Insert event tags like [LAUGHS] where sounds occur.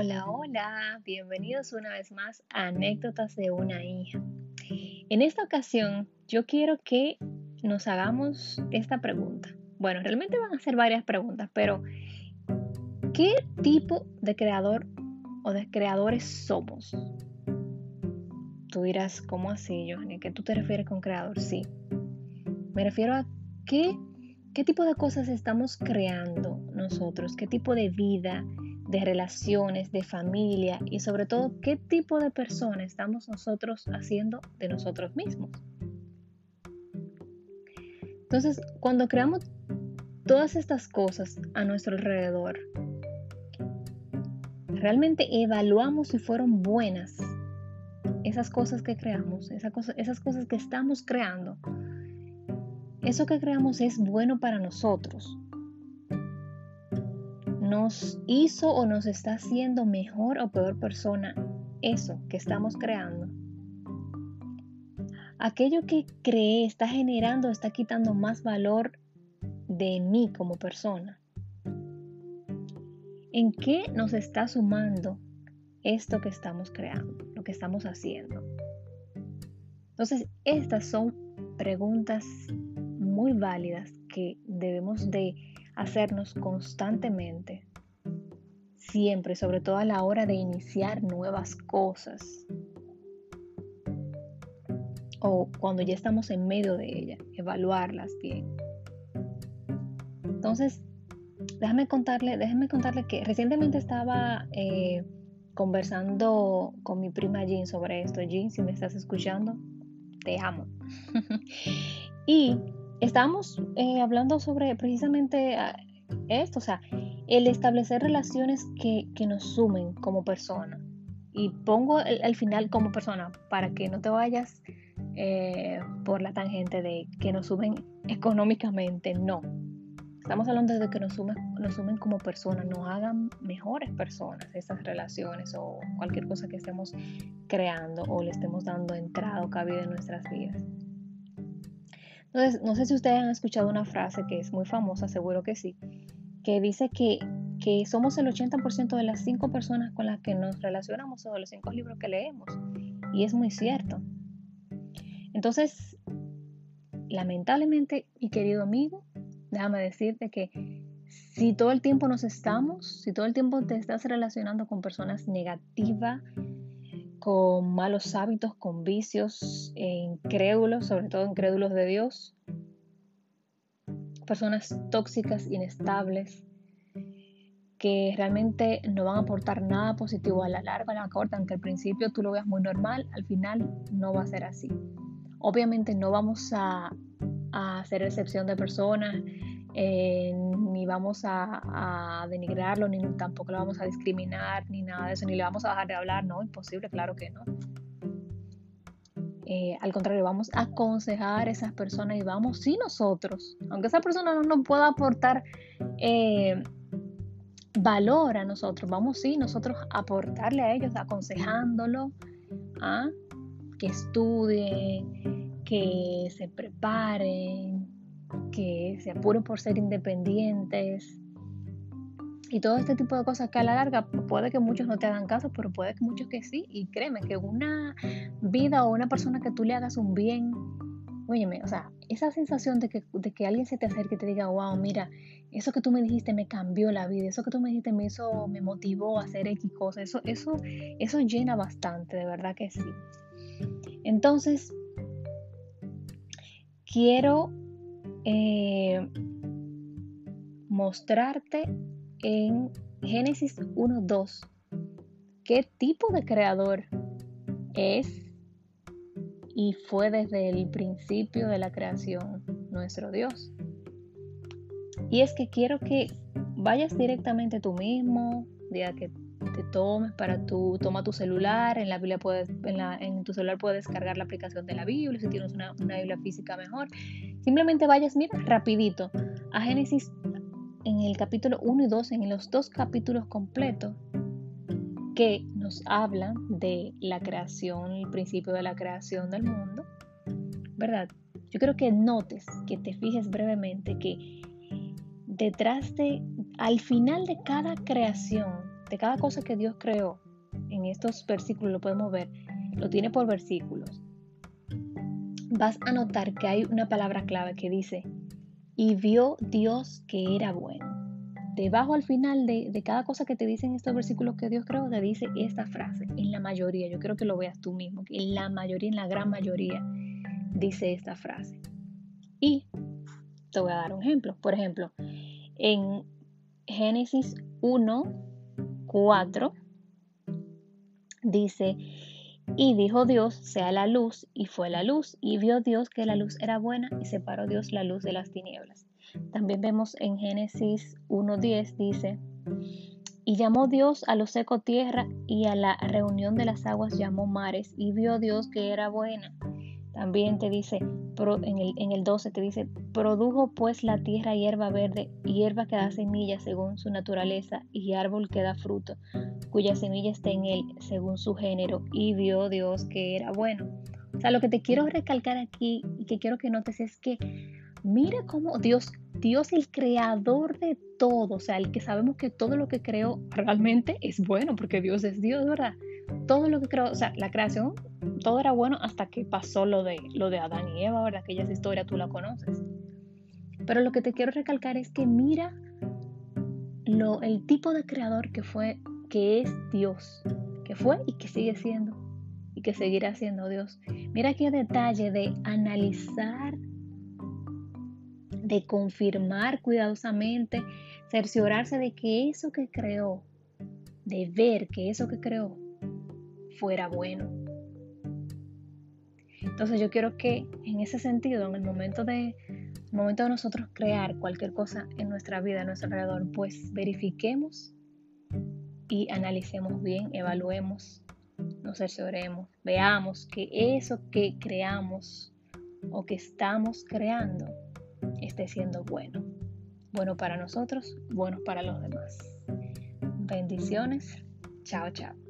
Hola, hola, bienvenidos una vez más a Anécdotas de una hija. En esta ocasión yo quiero que nos hagamos esta pregunta. Bueno, realmente van a ser varias preguntas, pero ¿qué tipo de creador o de creadores somos? Tú dirás, ¿cómo así, Johnny? ¿Qué tú te refieres con creador? Sí. Me refiero a qué, qué tipo de cosas estamos creando nosotros, qué tipo de vida, de relaciones, de familia y sobre todo qué tipo de persona estamos nosotros haciendo de nosotros mismos. Entonces, cuando creamos todas estas cosas a nuestro alrededor, realmente evaluamos si fueron buenas esas cosas que creamos, esas cosas, esas cosas que estamos creando. Eso que creamos es bueno para nosotros nos hizo o nos está haciendo mejor o peor persona eso que estamos creando. Aquello que creé está generando, está quitando más valor de mí como persona. ¿En qué nos está sumando esto que estamos creando, lo que estamos haciendo? Entonces, estas son preguntas muy válidas que debemos de hacernos constantemente, siempre, sobre todo a la hora de iniciar nuevas cosas o cuando ya estamos en medio de ellas, evaluarlas bien. Entonces, déjame contarle, déjame contarle que recientemente estaba eh, conversando con mi prima Jean sobre esto. Jean, si me estás escuchando, te amo. [LAUGHS] y Estábamos eh, hablando sobre precisamente ah, esto, o sea, el establecer relaciones que, nos sumen como persona. Y pongo al final como persona para que no te vayas eh, por la tangente de que nos sumen económicamente, no. Estamos hablando de que nos sumen, nos sumen como personas, nos hagan mejores personas esas relaciones o cualquier cosa que estemos creando o le estemos dando entrada o cabida en nuestras vidas. Entonces, no sé si ustedes han escuchado una frase que es muy famosa, seguro que sí, que dice que, que somos el 80% de las cinco personas con las que nos relacionamos o de los cinco libros que leemos. Y es muy cierto. Entonces, lamentablemente, mi querido amigo, déjame decirte que si todo el tiempo nos estamos, si todo el tiempo te estás relacionando con personas negativas, con malos hábitos, con vicios, e incrédulos, sobre todo incrédulos de Dios, personas tóxicas, inestables, que realmente no van a aportar nada positivo a la larga, a la corta, aunque al principio tú lo veas muy normal, al final no va a ser así. Obviamente no vamos a, a hacer excepción de personas, eh, ni vamos a, denigrarlo, ni tampoco lo vamos a discriminar, ni nada de eso, ni le vamos a dejar de hablar, no, imposible, claro que no. Eh, al contrario, vamos a aconsejar a esas personas y vamos, sí, nosotros, aunque esa persona no nos pueda aportar eh, valor a nosotros, vamos, sí, nosotros aportarle a ellos, aconsejándolo, ¿ah? que estudien, que se preparen, que se apuren por ser independientes y todo este tipo de cosas que a la larga puede que muchos no te hagan caso, pero puede que muchos que sí. Y créeme que una vida o una persona que tú le hagas un bien, óyeme, o sea, esa sensación de que, de que alguien se te acerque y te diga, wow, mira, eso que tú me dijiste me cambió la vida, eso que tú me dijiste me hizo, me motivó a hacer X cosas, eso, eso, eso llena bastante, de verdad que sí. Entonces, quiero eh, mostrarte en Génesis 1.2 qué tipo de creador es y fue desde el principio de la creación nuestro Dios. Y es que quiero que vayas directamente tú mismo, diga que te para tu, toma tu celular, en la Biblia puedes, en, tu celular puedes descargar la aplicación de la Biblia, si tienes una, una Biblia física mejor, Simplemente vayas, mira, rapidito a Génesis en el capítulo 1 y 2, en los dos capítulos completos que nos hablan de la creación, el principio de la creación del mundo, ¿verdad? Yo creo que notes, que te fijes brevemente que detrás de, al final de cada creación, de cada cosa que Dios creó, en estos versículos lo podemos ver, lo tiene por versículos, vas a notar que hay una palabra clave que dice, y vio Dios que era bueno. Debajo al final de, cada cosa que te dicen estos versículos que Dios creó, te dice esta frase, en la mayoría, yo quiero que lo veas tú mismo, en la mayoría, en la gran mayoría, dice esta frase. Y te voy a dar un ejemplo. Por ejemplo, en Génesis 1, 4, dice, y dijo Dios, sea la luz, y fue la luz, y vio Dios que la luz era buena, y separó Dios la luz de las tinieblas. También vemos en Génesis 1.10, dice, y llamó Dios a lo seco tierra, y a la reunión de las aguas llamó mares, y vio Dios que era buena. También te dice, en el, en el 12 te dice, produjo pues la tierra hierba verde, hierba que da semilla según su naturaleza, y árbol que da fruto, cuya semilla está en él según su género, y vio Dios que era bueno. O sea, lo que te quiero recalcar aquí y que quiero que notes es que mira cómo Dios, Dios el creador de todo, o sea, el que sabemos que todo lo que creó realmente es bueno, porque Dios es Dios, ¿verdad? Todo lo que creó, o sea, la creación todo era bueno hasta que pasó lo de, lo de Adán y Eva, ¿verdad? Aquella historia tú la conoces. Pero lo que te quiero recalcar es que mira lo, el tipo de creador que fue, que es Dios, que fue y que sigue siendo y que seguirá siendo Dios. Mira qué detalle de analizar, de confirmar cuidadosamente, cerciorarse de que eso que creó, de ver que eso que creó fuera bueno. Entonces yo quiero que en ese sentido, en el momento de, momento de nosotros crear cualquier cosa en nuestra vida, en nuestro alrededor, pues verifiquemos y analicemos bien, evaluemos, nos cercioremos, veamos que eso que creamos o que estamos creando esté siendo bueno. Bueno para nosotros, bueno para los demás. Bendiciones. Chao, chao.